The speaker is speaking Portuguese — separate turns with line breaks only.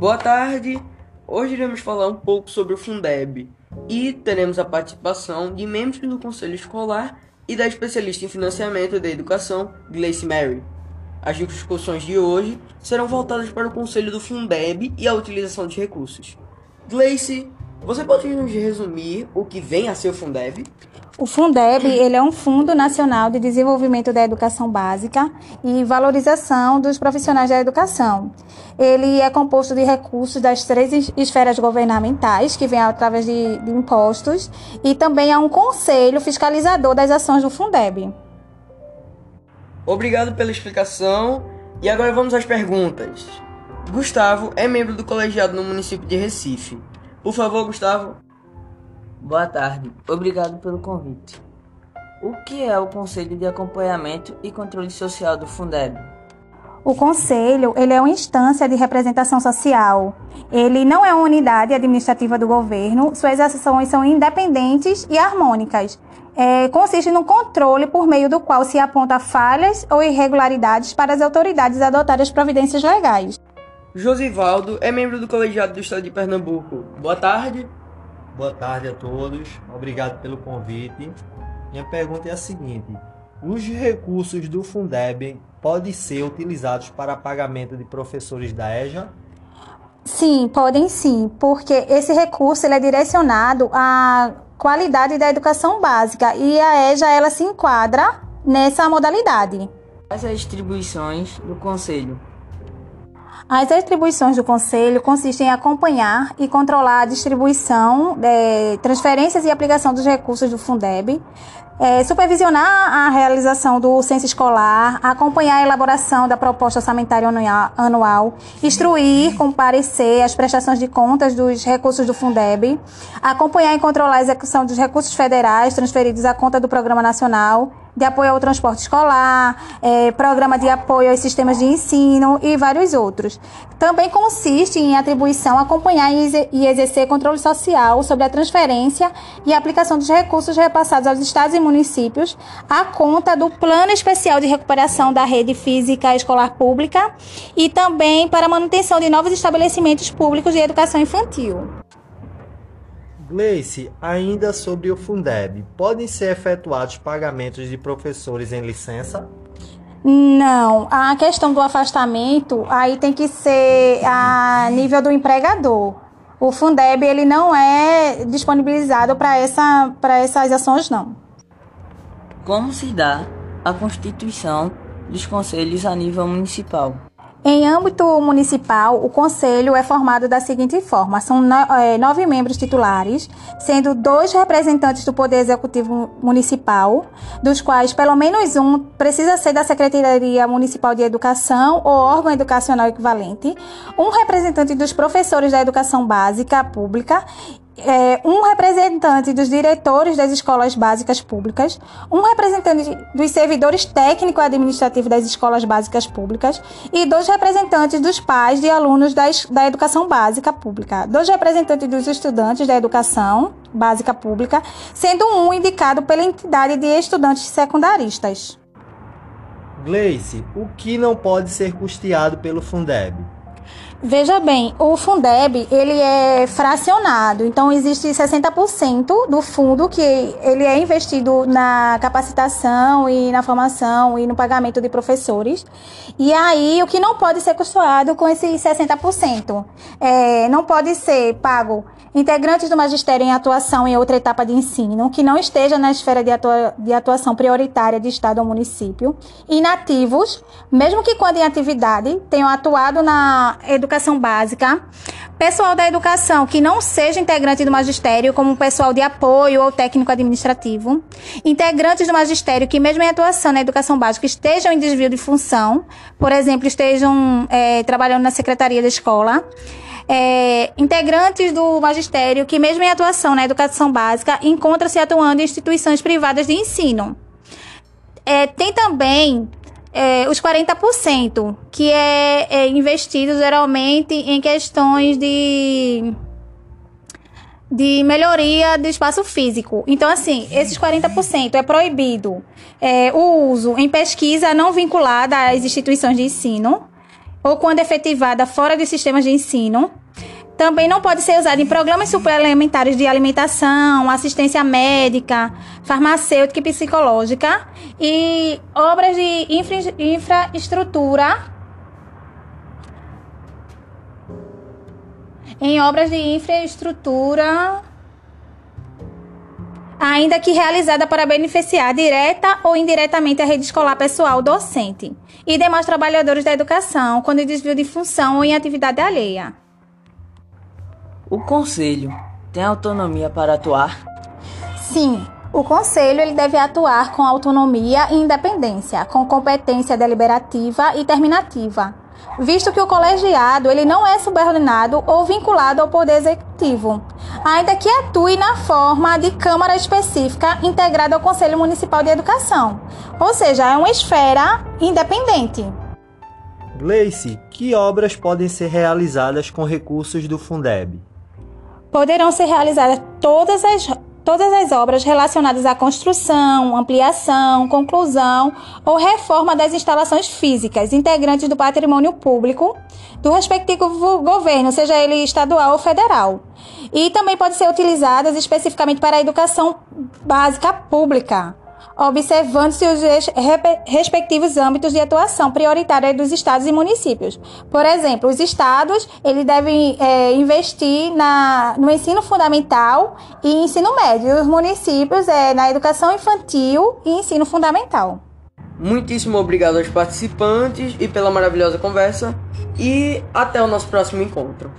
Boa tarde! Hoje iremos falar um pouco sobre o Fundeb e teremos a participação de membros do Conselho Escolar e da especialista em financiamento da educação, Gleice Mary. As discussões de hoje serão voltadas para o Conselho do Fundeb e a utilização de recursos. Gleice, você pode nos resumir o que vem a ser o Fundeb?
O Fundeb ele é um Fundo Nacional de Desenvolvimento da Educação Básica e Valorização dos Profissionais da Educação. Ele é composto de recursos das três esferas governamentais, que vem através de, de impostos, e também há um conselho fiscalizador das ações do Fundeb.
Obrigado pela explicação. E agora vamos às perguntas. Gustavo é membro do colegiado no município de Recife. Por favor, Gustavo.
Boa tarde, obrigado pelo convite. O que é o Conselho de Acompanhamento e Controle Social do Fundeb?
O conselho, ele é uma instância de representação social. Ele não é uma unidade administrativa do governo, suas ações são independentes e harmônicas. É, consiste no controle por meio do qual se aponta falhas ou irregularidades para as autoridades adotarem as providências legais.
Josivaldo é membro do colegiado do estado de Pernambuco. Boa tarde.
Boa tarde a todos, obrigado pelo convite. Minha pergunta é a seguinte: os recursos do Fundeb podem ser utilizados para pagamento de professores da EJA?
Sim, podem sim, porque esse recurso ele é direcionado à qualidade da educação básica e a EJA ela se enquadra nessa modalidade.
Quais as distribuições do Conselho?
As atribuições do Conselho consistem em acompanhar e controlar a distribuição, é, transferências e aplicação dos recursos do Fundeb, é, supervisionar a realização do censo escolar, acompanhar a elaboração da proposta orçamentária anual, instruir, comparecer as prestações de contas dos recursos do Fundeb, acompanhar e controlar a execução dos recursos federais transferidos à conta do Programa Nacional de apoio ao transporte escolar, é, programa de apoio aos sistemas de ensino e vários outros. Também consiste em atribuição acompanhar e exercer controle social sobre a transferência e aplicação dos recursos repassados aos estados e municípios à conta do Plano Especial de Recuperação da Rede Física Escolar Pública e também para a manutenção de novos estabelecimentos públicos de educação infantil.
Gleice, ainda sobre o Fundeb, podem ser efetuados pagamentos de professores em licença?
Não, a questão do afastamento aí tem que ser a nível do empregador. O Fundeb ele não é disponibilizado para essa, essas ações não.
Como se dá a constituição dos conselhos a nível municipal?
Em âmbito municipal, o conselho é formado da seguinte forma: são é, nove membros titulares, sendo dois representantes do Poder Executivo Municipal, dos quais pelo menos um precisa ser da Secretaria Municipal de Educação ou órgão educacional equivalente, um representante dos professores da educação básica pública é, um representante dos diretores das escolas básicas públicas, um representante dos servidores técnico-administrativos das escolas básicas públicas e dois representantes dos pais de alunos da, da educação básica pública, dois representantes dos estudantes da educação básica pública, sendo um indicado pela entidade de estudantes secundaristas.
Gleice, o que não pode ser custeado pelo Fundeb?
Veja bem, o Fundeb, ele é fracionado, então existe 60% do fundo que ele é investido na capacitação e na formação e no pagamento de professores. E aí, o que não pode ser custeado com esses 60%? É, não pode ser pago integrantes do magistério em atuação em outra etapa de ensino, que não esteja na esfera de, atua de atuação prioritária de Estado ou município, inativos, mesmo que quando em atividade tenham atuado na educação básica, pessoal da educação que não seja integrante do magistério, como pessoal de apoio ou técnico administrativo, integrantes do magistério que, mesmo em atuação na educação básica, estejam em desvio de função, por exemplo, estejam é, trabalhando na secretaria da escola é, integrantes do magistério que, mesmo em atuação na educação básica, encontra-se atuando em instituições privadas de ensino. É, tem também é, os 40%, que é, é investido geralmente em questões de de melhoria do espaço físico. Então, assim, esses 40% é proibido é, o uso em pesquisa não vinculada às instituições de ensino, ou quando efetivada fora dos sistemas de ensino. Também não pode ser usada em programas suplementares de alimentação, assistência médica, farmacêutica e psicológica e obras de infra infraestrutura. Em obras de infraestrutura ainda que realizada para beneficiar direta ou indiretamente a rede escolar pessoal docente e demais trabalhadores da educação quando desvio de função ou em atividade alheia.
O conselho tem autonomia para atuar?
Sim, o conselho ele deve atuar com autonomia e independência, com competência deliberativa e terminativa, visto que o colegiado ele não é subordinado ou vinculado ao poder executivo, ainda que atue na forma de Câmara específica integrada ao Conselho Municipal de Educação, ou seja, é uma esfera independente.
Gleice, que obras podem ser realizadas com recursos do Fundeb?
Poderão ser realizadas todas as todas as obras relacionadas à construção, ampliação, conclusão ou reforma das instalações físicas integrantes do patrimônio público do respectivo governo, seja ele estadual ou federal. E também pode ser utilizadas especificamente para a educação básica pública, observando-se os respectivos âmbitos de atuação prioritária dos estados e municípios. Por exemplo, os estados eles devem é, investir na, no ensino fundamental e ensino médio, e os municípios é, na educação infantil e ensino fundamental.
Muitíssimo obrigado aos participantes e pela maravilhosa conversa e até o nosso próximo encontro.